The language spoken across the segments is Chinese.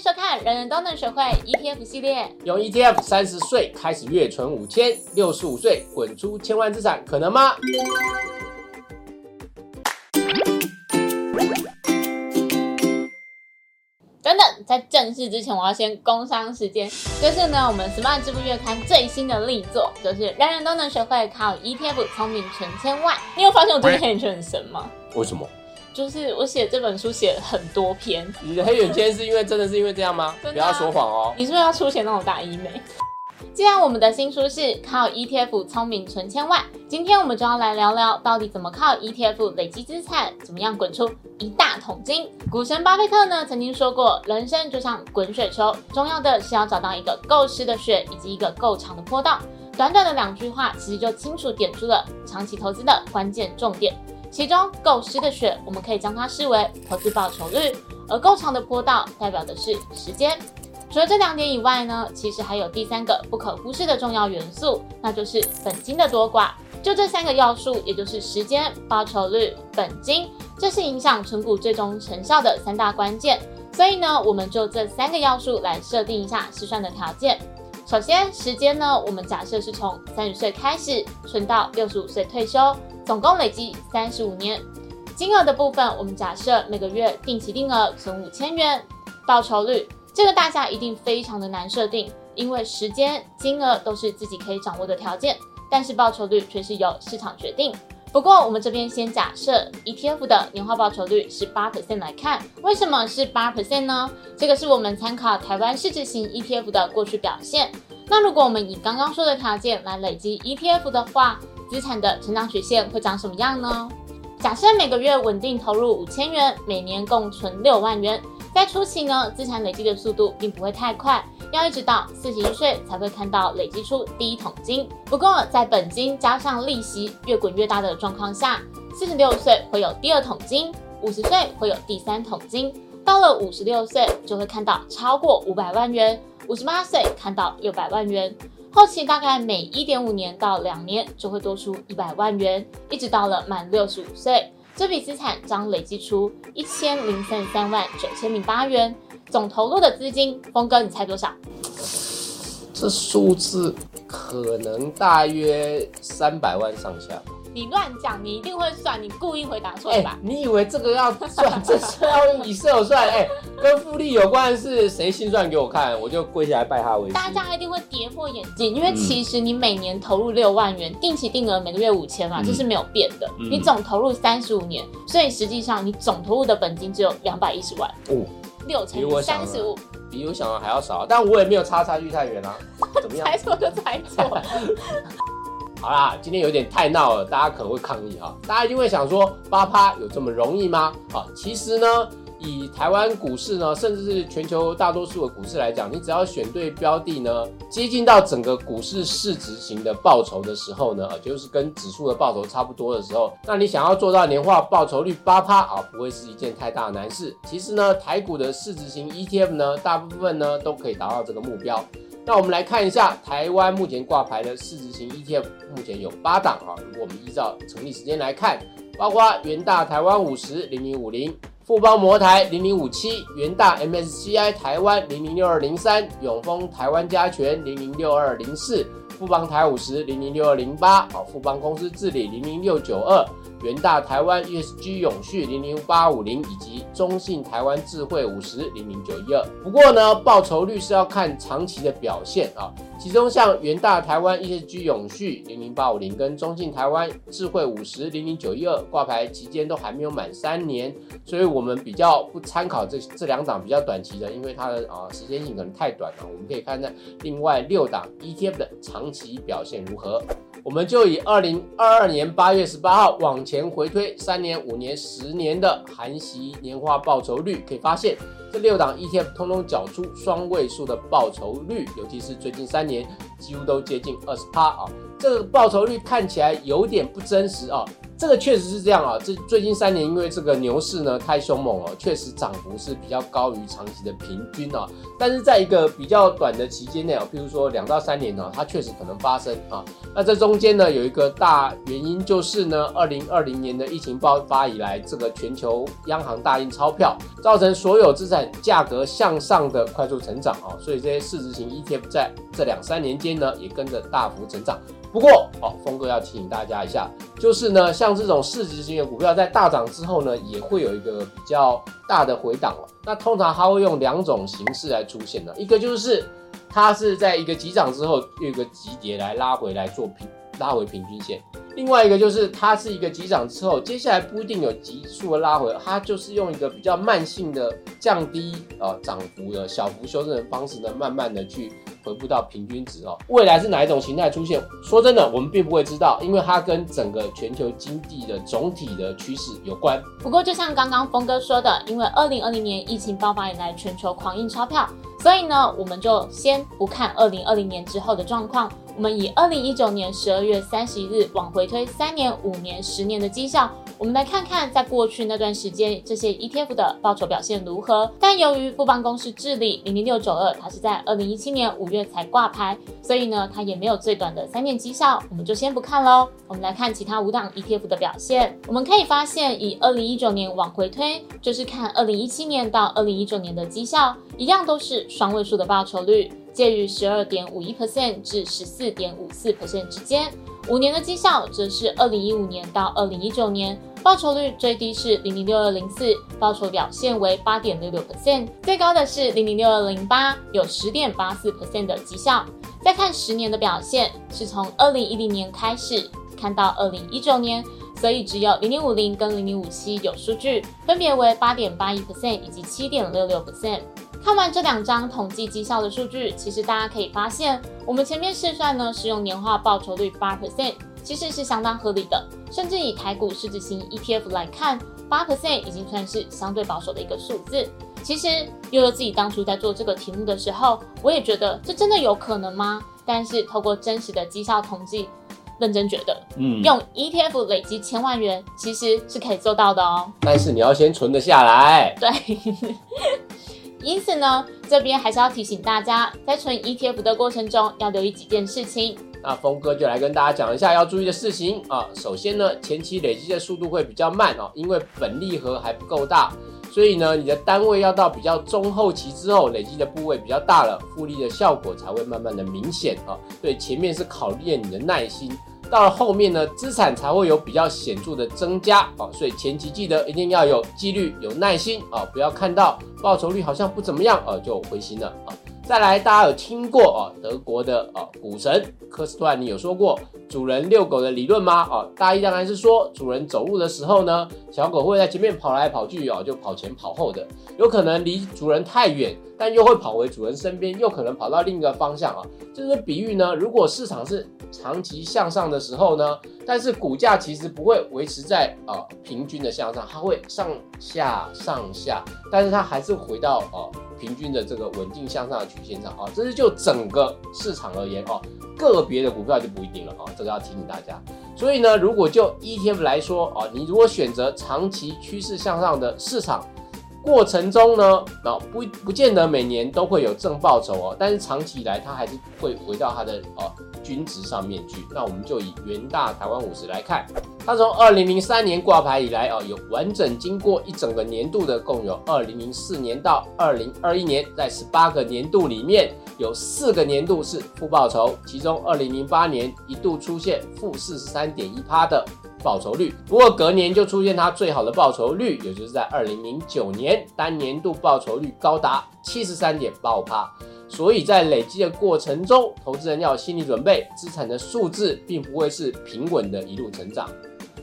迎收看《人人都能学会 ETF 系列》。用 ETF 三十岁开始月存五千，六十五岁滚出千万资产，可能吗？等等，在正式之前，我要先工商时间，就是呢，我们 Smart 支付月刊最新的力作，就是人人都能学会靠 ETF 聪明存千万。你有发现我最近黑眼圈很深吗？为什么？就是我写这本书写了很多篇。你的黑眼圈是因为真的是因为这样吗？啊不要说谎哦。你是不是要出钱那种打医美？既然我们的新书是靠 ETF 聪明存千万，今天我们就要来聊聊到底怎么靠 ETF 累积资产，怎么样滚出一大桶金。股神巴菲特呢曾经说过，人生就像滚雪球，重要的是要找到一个够湿的雪以及一个够长的坡道。短短的两句话，其实就清楚点出了长期投资的关键重点。其中够湿的雪，我们可以将它视为投资报酬率，而够长的坡道代表的是时间。除了这两点以外呢，其实还有第三个不可忽视的重要元素，那就是本金的多寡。就这三个要素，也就是时间、报酬率、本金，这是影响存股最终成效的三大关键。所以呢，我们就这三个要素来设定一下试算的条件。首先，时间呢，我们假设是从三十岁开始存到六十五岁退休，总共累积三十五年。金额的部分，我们假设每个月定期定额存五千元，报酬率这个大家一定非常的难设定，因为时间、金额都是自己可以掌握的条件，但是报酬率却是由市场决定。不过我们这边先假设 ETF 的年化报酬率是八 percent 来看，为什么是八 percent 呢？这个是我们参考台湾市值型 ETF 的过去表现。那如果我们以刚刚说的条件来累积 ETF 的话，资产的成长曲线会长什么样呢？假设每个月稳定投入五千元，每年共存六万元。在初期呢，资产累积的速度并不会太快，要一直到四十一岁才会看到累积出第一桶金。不过，在本金加上利息越滚越大的状况下，四十六岁会有第二桶金，五十岁会有第三桶金，到了五十六岁就会看到超过五百万元，五十八岁看到六百万元。后期大概每一点五年到两年就会多出一百万元，一直到了满六十五岁，这笔资产将累计出一千零三十三万九千零八元，总投入的资金，峰哥你猜多少？这数字可能大约三百万上下。你乱讲，你一定会算，你故意回答错哎、吧？你以为这个要算？这是要用 Excel 算？哎、跟复利有关的是谁心算给我看，我就跪下来拜他为师。大家一定会跌破眼镜，因为其实你每年投入六万元，定期定额每个月五千嘛，嗯这是没有变的。嗯你总投入三十五年，所以实际上你总投入的本金只有两百一十万，哦，六乘三十五，比我想的还要少，但我也没有差差距太远啊。怎么样？猜错就猜错。好啦，今天有点太闹了，大家可能会抗议哈。大家一定会想说，八趴有这么容易吗？啊，其实呢，以台湾股市呢，甚至是全球大多数的股市来讲，你只要选对标的呢，接近到整个股市市值型的报酬的时候呢，就是跟指数的报酬差不多的时候，那你想要做到年化报酬率八趴啊，不会是一件太大的难事。其实呢，台股的市值型 ETF 呢，大部分呢都可以达到这个目标。那我们来看一下台湾目前挂牌的市值型 ETF，目前有八档啊。如果我们依照成立时间来看，包括元大台湾五十零零五零、富邦摩台零零五七、元大 MSCI 台湾零零六二零三、永丰台湾加权零零六二零四、富邦台五十零零六二零八、啊富邦公司治理零零六九二。元大台湾 ESG 永续零零八五零以及中信台湾智慧五十零零九一二。不过呢，报酬率是要看长期的表现啊。其中像元大台湾 ESG 永续零零八五零跟中信台湾智慧五十零零九一二挂牌期间都还没有满三年，所以我们比较不参考这这两档比较短期的，因为它的啊时间性可能太短了。我们可以看看另外六档 ETF 的长期表现如何。我们就以二零二二年八月十八号往前回推三年、五年、十年的含息年化报酬率，可以发现这六档 ETF 通通缴出双位数的报酬率，尤其是最近三年几乎都接近二十趴啊。这个报酬率看起来有点不真实啊。这个确实是这样啊。这最近三年因为这个牛市呢太凶猛了，确实涨幅是比较高于长期的平均啊。但是在一个比较短的期间内啊，譬如说两到三年呢，它确实可能发生啊。那这中间呢有一个大原因就是呢，二零二零年的疫情爆发以来，这个全球央行大印钞票，造成所有资产价格向上的快速成长啊，所以这些市值型 ETF 在这两三年间呢也跟着大幅成长。不过，哦，峰哥要提醒大家一下，就是呢，像这种市值型的股票在大涨之后呢，也会有一个比较大的回档了。那通常它会用两种形式来出现的，一个就是它是在一个急涨之后有一个急跌来拉回来做平拉回平均线，另外一个就是它是一个急涨之后，接下来不一定有急速的拉回，它就是用一个比较慢性的降低呃涨幅的小幅修正的方式呢，慢慢的去。回不到平均值哦，未来是哪一种形态出现？说真的，我们并不会知道，因为它跟整个全球经济的总体的趋势有关。不过，就像刚刚峰哥说的，因为二零二零年疫情爆发以来，全球狂印钞票，所以呢，我们就先不看二零二零年之后的状况，我们以二零一九年十二月三十一日往回推三年、五年、十年的绩效。我们来看看，在过去那段时间，这些 ETF 的报酬表现如何。但由于富邦公司治理零零六九二，它是在二零一七年五月才挂牌，所以呢，它也没有最短的三年绩效，我们就先不看喽。我们来看其他五档 ETF 的表现。我们可以发现，以二零一九年往回推，就是看二零一七年到二零一九年的绩效，一样都是双位数的报酬率，介于十二点五一 percent 至十四点五四 percent 之间。五年的绩效则是二零一五年到二零一九年。报酬率最低是零零六二零四，报酬表现为八点六六 percent，最高的是零零六二零八，有十点八四 percent 的绩效。再看十年的表现，是从二零一零年开始看到二零一九年，所以只有零零五零跟零零五七有数据，分别为八点八一 percent 以及七点六六 percent。看完这两张统计绩效的数据，其实大家可以发现，我们前面试算呢是用年化报酬率八 percent。其实是相当合理的，甚至以台股市值型 ETF 来看，八 percent 已经算是相对保守的一个数字。其实悠悠自己当初在做这个题目的时候，我也觉得这真的有可能吗？但是透过真实的绩效统计，认真觉得，嗯，用 ETF 累积千万元其实是可以做到的哦。但是你要先存得下来。对，因此呢，这边还是要提醒大家，在存 ETF 的过程中要留意几件事情。那峰哥就来跟大家讲一下要注意的事情啊。首先呢，前期累积的速度会比较慢哦，因为本利和还不够大，所以呢，你的单位要到比较中后期之后，累积的部位比较大了，复利的效果才会慢慢的明显啊。对，前面是考验你的耐心，到了后面呢，资产才会有比较显著的增加啊。所以前期记得一定要有纪律、有耐心啊，不要看到报酬率好像不怎么样啊就灰心了啊。再来，大家有听过哦，德国的哦股神科斯托兰尼有说过主人遛狗的理论吗？哦，大意当然是说主人走路的时候呢，小狗会在前面跑来跑去哦，就跑前跑后的，有可能离主人太远，但又会跑回主人身边，又可能跑到另一个方向啊。这个比喻呢，如果市场是长期向上的时候呢，但是股价其实不会维持在啊平均的向上，它会上下上下，但是它还是回到呃。平均的这个稳定向上的曲线上啊，这是就整个市场而言哦，个别的股票就不一定了啊，这个要提醒大家。所以呢，如果就 ETF 来说啊，你如果选择长期趋势向上的市场过程中呢，啊不不见得每年都会有正报酬哦，但是长期以来它还是会回到它的哦。均值上面去，那我们就以元大台湾五十来看，它从二零零三年挂牌以来啊，有完整经过一整个年度的，共有二零零四年到二零二一年，在十八个年度里面，有四个年度是负报酬，其中二零零八年一度出现负四十三点一趴的报酬率，不过隔年就出现它最好的报酬率，也就是在二零零九年单年度报酬率高达七十三点八五趴。所以在累积的过程中，投资人要有心理准备，资产的数字并不会是平稳的一路成长。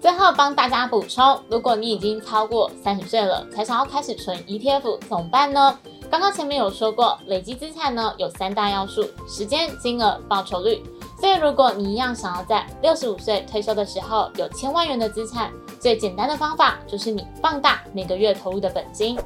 最后帮大家补充，如果你已经超过三十岁了，才想要开始存 ETF，怎么办呢？刚刚前面有说过，累积资产呢有三大要素：时间、金额、报酬率。所以如果你一样想要在六十五岁退休的时候有千万元的资产，最简单的方法就是你放大每个月投入的本金。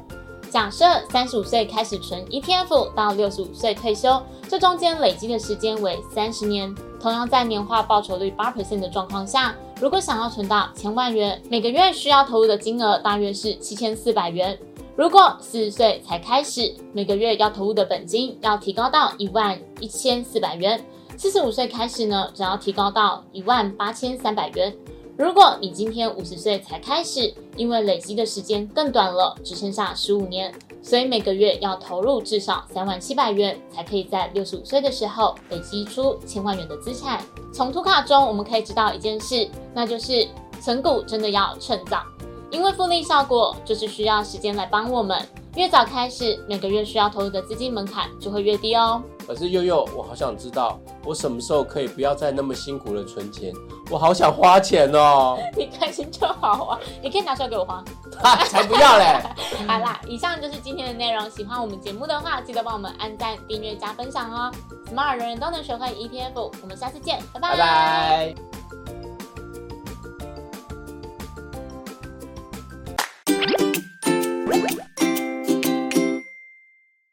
假设三十五岁开始存 ETF，到六十五岁退休，这中间累积的时间为三十年。同样在年化报酬率八 percent 的状况下，如果想要存到千万元，每个月需要投入的金额大约是七千四百元。如果四十岁才开始，每个月要投入的本金要提高到一万一千四百元。四十五岁开始呢，只要提高到一万八千三百元。如果你今天五十岁才开始，因为累积的时间更短了，只剩下十五年，所以每个月要投入至少三万七百元，才可以在六十五岁的时候累积出千万元的资产。从图卡中我们可以知道一件事，那就是存股真的要趁早，因为复利效果就是需要时间来帮我们。越早开始，每个月需要投入的资金门槛就会越低哦。可是悠悠，我好想知道，我什么时候可以不要再那么辛苦的存钱？我好想花钱哦！你开心就好啊，你可以拿出来给我花。才不要嘞！好啦，以上就是今天的内容。喜欢我们节目的话，记得帮我们按赞、订阅、加分享哦。Smart 人人都能学会 ETF，我们下次见，拜拜拜。